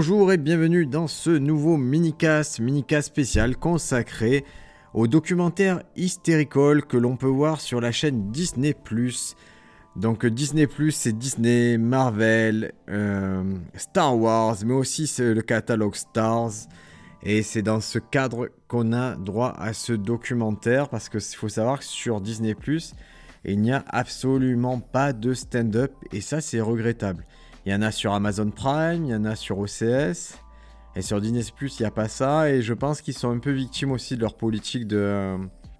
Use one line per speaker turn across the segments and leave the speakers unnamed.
Bonjour et bienvenue dans ce nouveau mini-cast, mini-cast spécial consacré au documentaire Hysterical que l'on peut voir sur la chaîne Disney+. Donc Disney+, c'est Disney, Marvel, euh, Star Wars, mais aussi c'est le catalogue Stars. Et c'est dans ce cadre qu'on a droit à ce documentaire, parce qu'il faut savoir que sur Disney ⁇ il n'y a absolument pas de stand-up, et ça c'est regrettable. Il y en a sur Amazon Prime, il y en a sur OCS, et sur Disney ⁇ il n'y a pas ça, et je pense qu'ils sont un peu victimes aussi de leur politique de...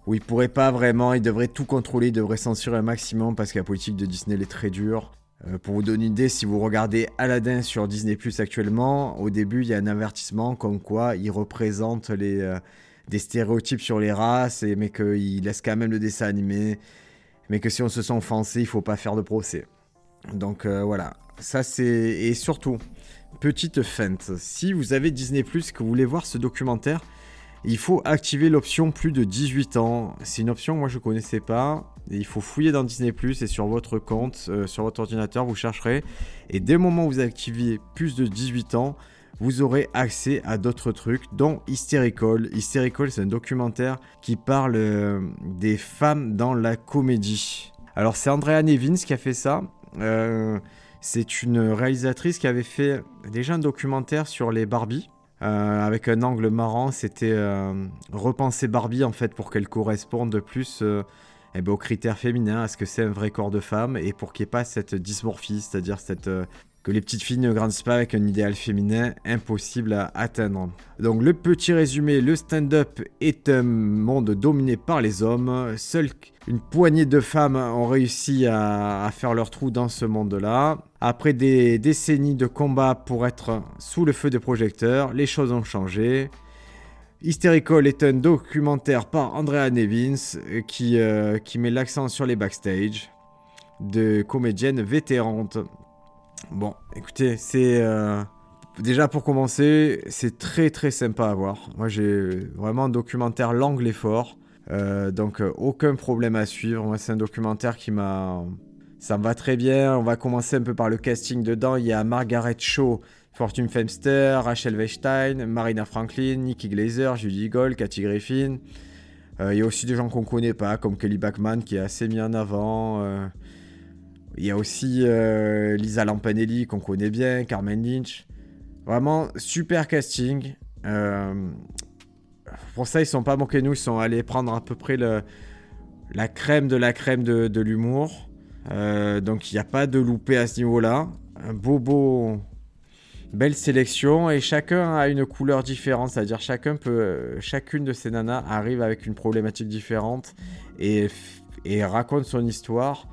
où ils pourraient pas vraiment, ils devraient tout contrôler, ils devraient censurer un maximum, parce que la politique de Disney est très dure. Euh, pour vous donner une idée, si vous regardez Aladdin sur Disney Plus actuellement, au début il y a un avertissement comme quoi il représente euh, des stéréotypes sur les races, et, mais qu'il laisse quand même le dessin animé, mais que si on se sent offensé, il faut pas faire de procès. Donc euh, voilà, ça c'est... Et surtout, petite feinte, si vous avez Disney Plus que vous voulez voir ce documentaire, il faut activer l'option plus de 18 ans. C'est une option moi je ne connaissais pas. il faut fouiller dans Disney Plus et sur votre compte, euh, sur votre ordinateur, vous chercherez. Et dès le moment où vous activez plus de 18 ans, vous aurez accès à d'autres trucs, dont Hysterical. Hysterical, c'est un documentaire qui parle euh, des femmes dans la comédie. Alors c'est Andrea Nevins qui a fait ça. Euh, c'est une réalisatrice qui avait fait déjà un documentaire sur les Barbie. Euh, avec un angle marrant, c'était euh, repenser Barbie en fait pour qu'elle corresponde de plus eh ben, aux critères féminins, à ce que c'est un vrai corps de femme et pour qu'il n'y ait pas cette dysmorphie, c'est-à-dire cette que les petites filles ne grandissent pas avec un idéal féminin impossible à atteindre. Donc le petit résumé, le stand-up est un monde dominé par les hommes. Seule une poignée de femmes ont réussi à, faire leur trou dans ce monde-là. Après des décennies de combat pour être sous le feu des projecteurs, les choses ont changé. Hysterical est un documentaire par Andrea Nevins qui, euh, qui met l'accent sur les backstage de comédiennes vétérantes Bon, écoutez, c'est... Euh, déjà pour commencer, c'est très très sympa à voir. Moi j'ai vraiment un documentaire l'angle et fort. Euh, donc euh, aucun problème à suivre. Moi c'est un documentaire qui m'a... Ça me va très bien. On va commencer un peu par le casting dedans. Il y a Margaret Shaw, Fortune Femster, Rachel Weinstein, Marina Franklin, Nikki Glazer, Judy Gold, Cathy Griffin. il y a aussi des gens qu'on connaît pas, comme Kelly Bachman qui est assez mis en avant. Il y a aussi euh, Lisa Lampanelli qu'on connaît bien, Carmen Lynch. Vraiment super casting. Euh, pour ça, ils sont pas manqués nous, ils sont allés prendre à peu près la crème de la crème de, l'humour. Euh, donc il n'y a pas de loupé à ce niveau-là. Un beau beau belle sélection et chacun a une couleur différente, c'est-à-dire chacun peut, chacune de ces nanas arrive avec une problématique différente et raconte son histoire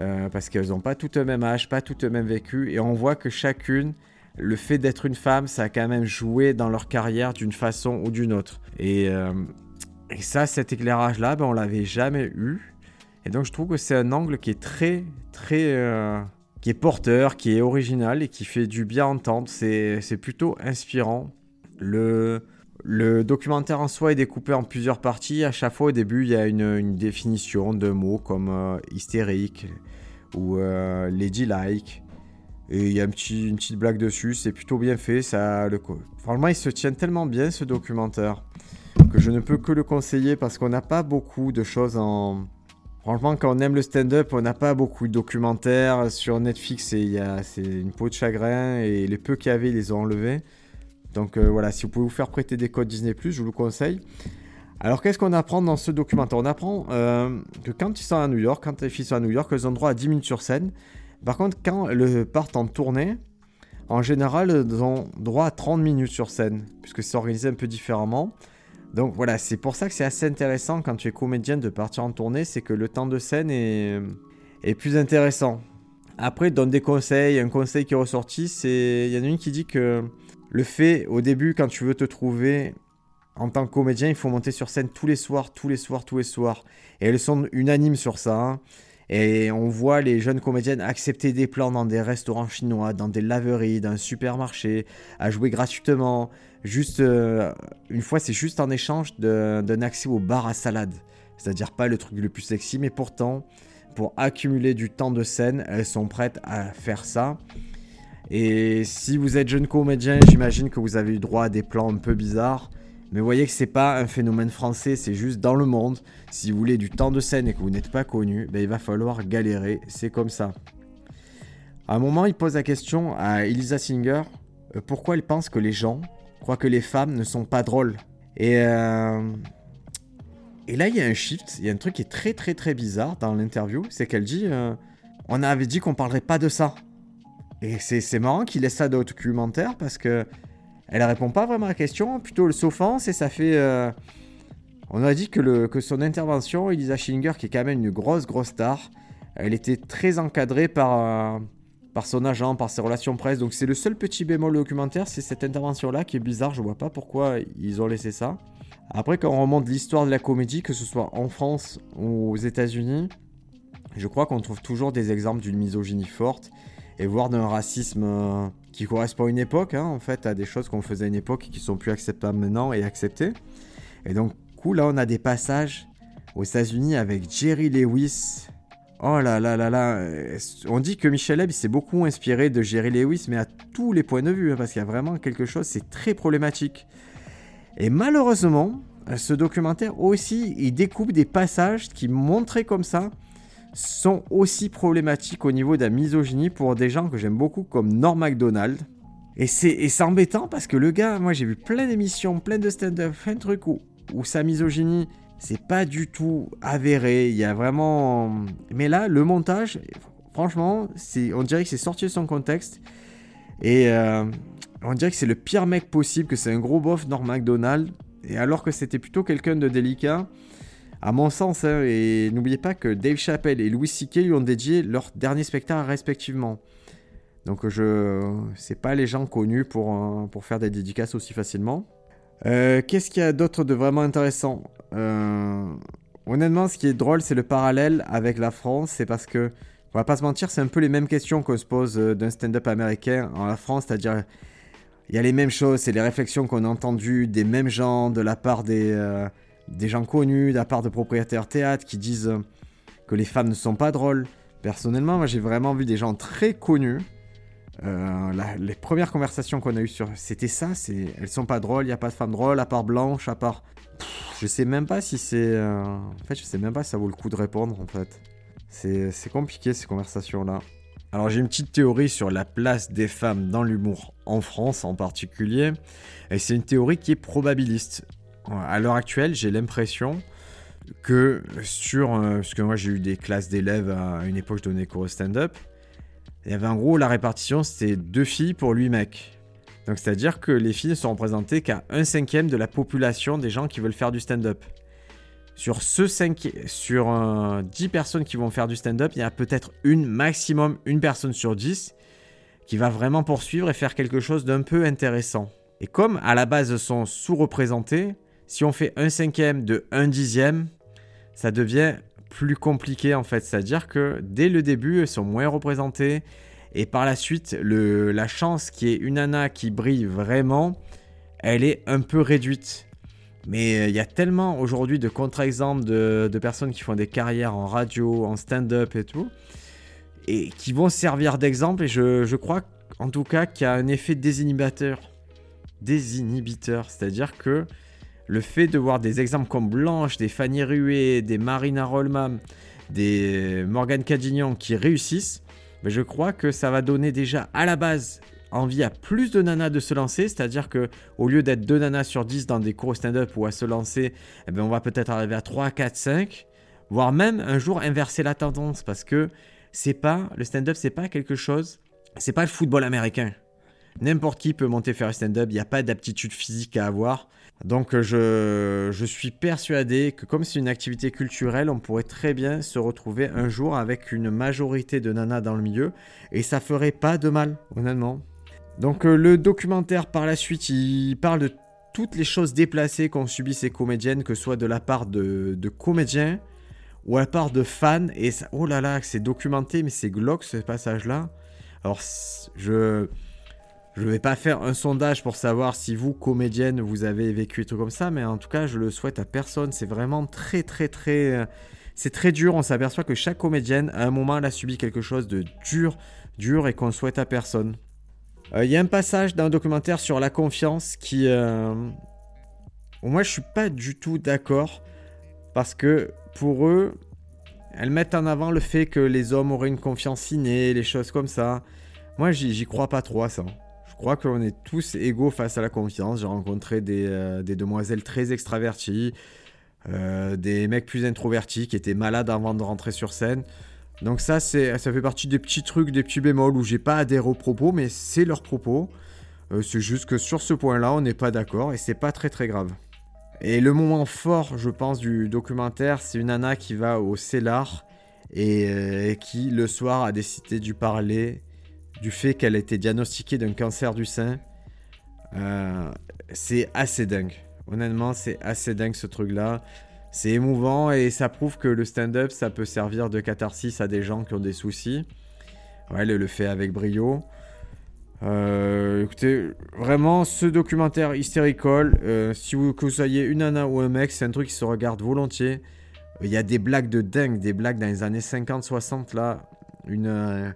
euh, parce qu'elles n'ont pas toutes le même âge, pas toutes le même vécu, et on voit que chacune, le fait d'être une femme, ça a quand même joué dans leur carrière d'une façon ou d'une autre. Et, euh, ça, cet éclairage-là, ben, on l'avait jamais eu. Et donc je trouve que c'est un angle qui est très, très... Euh, qui est porteur, qui est original et qui fait du bien entendre. C'est plutôt inspirant. Le, le documentaire en soi est découpé en plusieurs parties. À chaque fois, au début, il y a une, définition de mots comme euh, hystérique ou euh, ladylike. Et il y a une petite blague dessus. C'est plutôt bien fait. Ça, le... Franchement, il se tient tellement bien ce documentaire que je ne peux que le conseiller parce qu'on n'a pas beaucoup de choses en. Franchement, quand on aime le stand-up, on n'a pas beaucoup de documentaires sur Netflix. Et c'est une peau de chagrin. Et les peu qu'il y avait, ils les ont enlevés. Donc euh, voilà, si vous pouvez vous faire prêter des codes Disney, je vous le conseille. Alors qu'est-ce qu'on apprend dans ce documentaire? On apprend euh, que quand ils sont à New York, quand les filles sont à New York, elles ont droit à 10 minutes sur scène. Par contre, quand elles partent en tournée, en général, elles ont droit à 30 minutes sur scène, puisque c'est organisé un peu différemment. Donc voilà, c'est pour ça que c'est assez intéressant quand tu es comédienne de partir en tournée, c'est que le temps de scène est, est plus intéressant. Après, donne des conseils. Un conseil qui est ressorti, c'est. Il y en a une qui dit que le fait, au début, quand tu veux te trouver en tant que comédien, il faut monter sur scène tous les soirs, tous les soirs, tous les soirs. Et elles sont unanimes sur ça. Hein. Et on voit les jeunes comédiennes accepter des plans dans des restaurants chinois, dans des laveries, dans un supermarché, à jouer gratuitement. Juste, euh, une fois, c'est juste en échange d'un accès au bar à salade. C'est-à-dire pas le truc le plus sexy, mais pourtant, pour accumuler du temps de scène, elles sont prêtes à faire ça. Et si vous êtes jeune comédien, j'imagine que vous avez eu droit à des plans un peu bizarres. Mais voyez que c'est pas un phénomène français, c'est juste dans le monde. Si vous voulez du temps de scène et que vous n'êtes pas connu, ben il va falloir galérer, c'est comme ça. À un moment, il pose la question à Elisa Singer euh, pourquoi elle pense que les gens croient que les femmes ne sont pas drôles? Et, euh, et là, il y a un shift, il y a un truc qui est très très très bizarre dans l'interview, c'est qu'elle dit euh, on avait dit qu'on parlerait pas de ça. Et c'est marrant qu'il laisse ça documentaire parce que elle répond pas vraiment à la question, plutôt le s'offense et ça fait. Euh, on a dit que, le, que son intervention, Elisa Schillinger, qui est quand même une grosse grosse star, elle était très encadrée par, euh, par son agent, par ses relations presse. Donc c'est le seul petit bémol documentaire, c'est cette intervention-là qui est bizarre. Je vois pas pourquoi ils ont laissé ça. Après, quand on remonte l'histoire de la comédie, que ce soit en France ou aux États-Unis, je crois qu'on trouve toujours des exemples d'une misogynie forte et voire d'un racisme euh, qui correspond à une époque, hein, en fait, à des choses qu'on faisait à une époque et qui sont plus acceptables maintenant et acceptées. Et donc, coup, là, on a des passages aux États-Unis avec Jerry Lewis. Oh là là là là, euh, on dit que Michel Ebb s'est beaucoup inspiré de Jerry Lewis, mais à tous les points de vue, hein, parce qu'il y a vraiment quelque chose, c'est très problématique. Et malheureusement, ce documentaire aussi, il découpe des passages qui montraient comme ça sont aussi problématiques au niveau de la misogynie pour des gens que j'aime beaucoup comme Norm MacDonald. Et c'est embêtant parce que le gars, moi j'ai vu plein d'émissions, plein de stand-up, plein de trucs où, où sa misogynie, c'est pas du tout avéré. Il y a vraiment. Mais là, le montage, franchement, on dirait que c'est sorti de son contexte. Et euh, on dirait que c'est le pire mec possible, que c'est un gros bof Norm MacDonald. Et alors que c'était plutôt quelqu'un de délicat à mon sens, hein, et n'oubliez pas que Dave Chappelle et Louis C.K. lui ont dédié leur dernier spectacle respectivement. Donc je c'est pas les gens connus pour, euh, pour faire des dédicaces aussi facilement. Euh, qu'est-ce qu'il y a d'autre de vraiment intéressant? Euh, Honnêtement, ce qui est drôle, c'est le parallèle avec la France. C'est parce que, on va pas se mentir, c'est un peu les mêmes questions qu'on se pose d'un stand-up américain en la France, c'est-à-dire il y a les mêmes choses, c'est les réflexions qu'on a entendues des mêmes gens de la part des, des gens connus, de la part de propriétaires théâtre qui disent que les femmes ne sont pas drôles. Personnellement, moi j'ai vraiment vu des gens très connus. Euh, les premières conversations qu'on a eues sur c'était ça, c'est elles sont pas drôles, il y a pas de femmes drôles à part blanche, à part je sais même pas si c'est euh, en fait, je sais même pas si ça vaut le coup de répondre en fait. C'est compliqué ces conversations là. Alors j'ai une petite théorie sur la place des femmes dans l'humour en France en particulier, et c'est une théorie qui est probabiliste à l'heure actuelle, j'ai l'impression que sur. Euh, parce que moi, j'ai eu des classes d'élèves à une époque, je donnais cours au stand-up. Il y avait en gros la répartition, c'était deux filles pour huit mecs. Donc c'est-à-dire que les filles ne sont représentées qu'à un cinquième de la population des gens qui veulent faire du stand-up. Sur, ce 5, sur 10 personnes qui vont faire du stand-up, il y a peut-être une, maximum une personne sur 10 qui va vraiment poursuivre et faire quelque chose d'un peu intéressant. Et comme à la base sont sous-représentés, si on fait un cinquième de un dixième, ça devient plus compliqué en fait. C'est-à-dire que dès le début, elles sont moins représentées. Et par la suite, la chance qu'il y ait une nana qui brille vraiment, elle est un peu réduite. Mais euh, il y a tellement aujourd'hui de contre-exemples de, personnes qui font des carrières en radio, en stand-up et tout, et qui vont servir d'exemple. Et je, crois en tout cas qu'il y a un effet désinhibiteur. Désinhibiteur, c'est-à-dire que le fait de voir des exemples comme Blanche, des Fanny Rué, des Marina Rollman, des Morgan Cadignan qui réussissent, ben, je crois que ça va donner déjà à la base envie à plus de nanas de se lancer, c'est-à-dire que au lieu d'être 2 nanas sur 10 dans des cours stand-up ou à se lancer, eh ben, on va peut-être arriver à 3, 4, 5, voire même un jour inverser la tendance parce que c'est pas le stand-up, c'est pas quelque chose, c'est pas le football américain. N'importe qui peut monter faire un stand-up, il n'y a pas d'aptitude physique à avoir. Donc je, je, suis persuadé que comme c'est une activité culturelle, on pourrait très bien se retrouver un jour avec une majorité de nanas dans le milieu et ça ferait pas de mal, honnêtement. Donc euh, le documentaire par la suite, il parle de toutes les choses déplacées qu'ont subi ces comédiennes, que ce soit de la part de, comédiens ou à la part de fans. Et ça, oh là là, c'est documenté, mais c'est glauque ce passage-là. Alors je ne vais pas faire un sondage pour savoir si vous, comédienne, vous avez vécu des trucs comme ça, mais en tout cas, je le souhaite à personne. C'est vraiment très, très, très. Euh, c'est très dur. On s'aperçoit que chaque comédienne, à un moment, a subi quelque chose de dur, dur et qu'on souhaite à personne. Il y a un passage d'un documentaire sur la confiance qui... moi, je suis pas du tout d'accord. Parce que pour eux, elles mettent en avant le fait que les hommes auraient une confiance innée, les choses comme ça. Moi, j'y crois pas trop à ça. Je crois qu'on est tous égaux face à la confiance. J'ai rencontré des, euh, demoiselles très extraverties, euh, des mecs plus introvertis qui étaient malades avant de rentrer sur scène. Donc ça, ça fait partie des petits trucs, des petits bémols où j'ai pas adhéré aux propos, mais c'est leurs propos. Euh, c'est juste que sur ce point-là, on n'est pas d'accord et c'est pas très très grave. Et le moment fort, je pense, du documentaire, c'est une nana qui va au Cellar et qui, le soir, a décidé de parler du fait qu'elle a été diagnostiquée d'un cancer du sein. Euh, c'est assez dingue. Honnêtement, c'est assez dingue ce truc-là. C'est émouvant et ça prouve que le stand-up, ça peut servir de catharsis à des gens qui ont des soucis. Ouais, elle le fait avec brio. Euh, écoutez, vraiment, ce documentaire hystérical, euh, si vous, que vous soyez une nana ou un mec, c'est un truc qui se regarde volontiers. Il y a des blagues de dingue, des blagues dans les années 50-60 là. Une,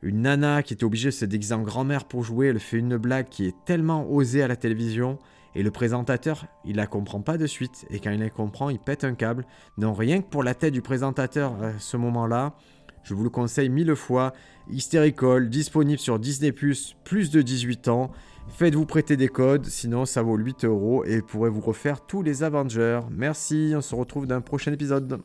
une nana qui était obligée de se déguiser en grand-mère pour jouer, elle fait une blague qui est tellement osée à la télévision, et le présentateur, il la comprend pas de suite, et quand il la comprend, il pète un câble. Non, rien que pour la tête du présentateur à ce moment-là, je vous le conseille mille fois, Hysterical, disponible sur Disney+, plus de 18 ans. Faites-vous prêter des codes, sinon ça vaut 8 euros et pourrez vous refaire tous les Avengers. Merci, on se retrouve dans un prochain épisode.